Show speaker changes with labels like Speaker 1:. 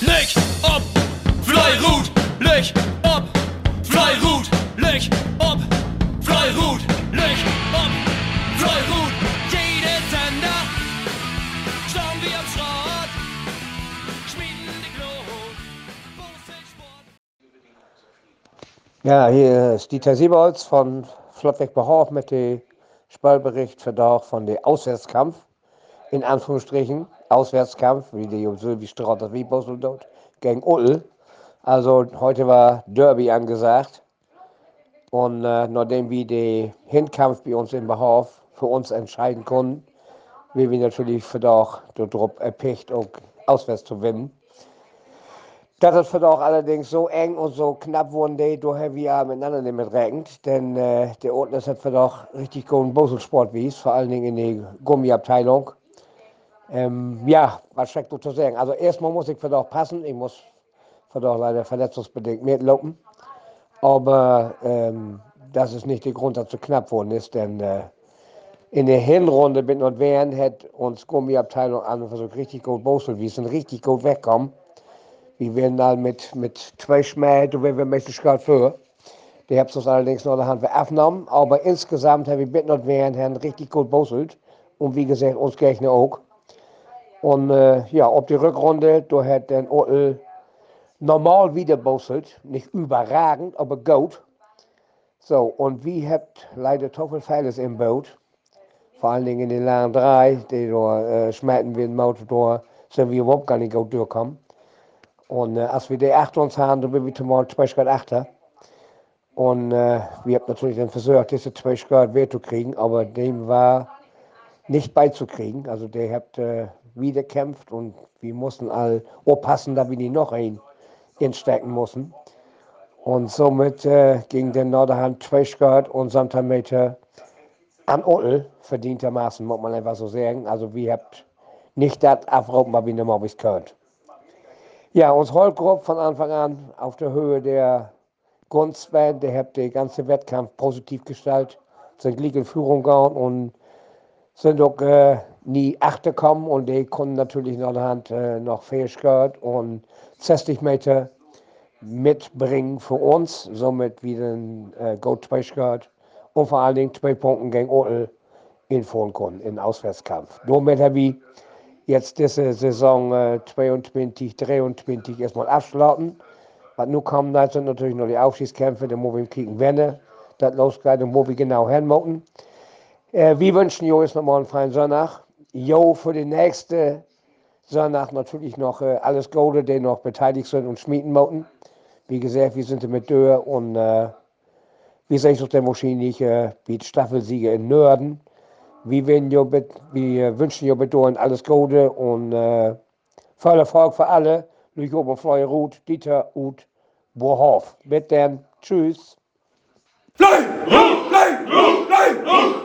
Speaker 1: Licht ob Fleirut, Licht ob Fleirut, Licht ob Fleirut, Licht ob Fleirut. Jede Sender schauen wir am Schrott, schmieden die Glut.
Speaker 2: Ja, hier ist Dieter Siebolz von Flottweg Behoff mit dem Spielbericht für doch von dem Auswärtskampf, in Anführungsstrichen, Auswärtskampf, wie die so wie Stratter wie Bossel dort, gegen Ull. Also heute war Derby angesagt. Und äh, nachdem wir den Hinkampf bei uns in Behoff für uns entscheiden konnten, wir wir natürlich für doch darauf erpicht, auch auswärts zu gewinnen. Das ist für doch allerdings so eng und so knapp wurden die, daher wir miteinander nicht mit rechnet. Denn äh, der Ort ist für doch richtig guten Boselsport wie vor allen Dingen in der Gummiabteilung. Ähm, ja, was steckt du zu sagen? Also erstmal muss ich für doch passen. Ich muss für doch leider verletzungsbedingt mitlaufen. Aber ähm, das ist nicht der Grund, dass es so knapp worden ist, denn äh, in der Hinrunde mit Nordwehren hat uns Gummiabteilung an und versucht richtig gut Bosel, wir sind richtig gut wegkommen. Wir werden dann mit, mit zwei Schmäh, du werden wir meistens gerade für. Die haben uns allerdings noch der Hand aufgenommen, aber insgesamt haben wir mit Nordwehren richtig gut boselt. Und wie gesagt, uns Gegner auch. Und äh, ja, ob die Rückrunde, da hat den Ottel normal wieder boselt. Nicht überragend, aber gut. So, und wie habt leider Toffelfeiles im Boot. Vor allen Dingen in den Lagen 3, die da äh, schmerzen wir den Motor, sind wir überhaupt gar nicht gut durchkommen. Und äh, als wir die 8 uns haben, dann bin wir zumal 2 Grad 8. Und äh, wir haben natürlich dann versucht, diese 2 Grad weh zu kriegen, aber dem war nicht beizukriegen. Also der hat äh, wieder kämpft und wir mussten all aufpassen, dass wir nicht noch einen instecken mussten. Und somit äh, ging der Norderhand 2 Grad und Santameter an Ottel, verdientermaßen, muss man einfach so sagen. Also wir habt nicht das abrufen, was wir normalerweise könnt. Ja, uns Holgrupp von Anfang an auf der Höhe der Gunstband, der hat den ganzen Wettkampf positiv gestaltet, sind gleich in Führung gegangen und sind auch äh, nie achte kommen und die konnten natürlich noch Hand äh, noch Fähigkeit und 60 Meter mitbringen für uns, somit wieder ein äh, Fähigkeit und vor allen Dingen zwei Punkte gegen Otel in Vorkon, in Auswärtskampf. Damit habe ich jetzt diese Saison äh, 22, 23 erstmal abschlossen. Was nun kommen, das sind natürlich noch die Aufstiegskämpfe, da muss wir kicken, wenn das losgeht und wo wir genau hinmoten. Äh, wir wünschen jetzt nochmal einen freien Sonntag. Jo für den nächsten Sonntag natürlich noch äh, alles Gute, die noch beteiligt sind und schmieden moten. Wie gesagt, wir sind mit Dörr und äh, wie sage ich auf der Maschine nicht, äh, Staffelsieger in Nörden. Wir, bet, wir wünschen jo bedoren alles Gute und äh, voll Erfolg für alle. Durch oben Freie Ruth, Dieter, Uth, Bohrhoff. Mit dann, tschüss.
Speaker 1: Fleirut, Fleirut, Fleirut.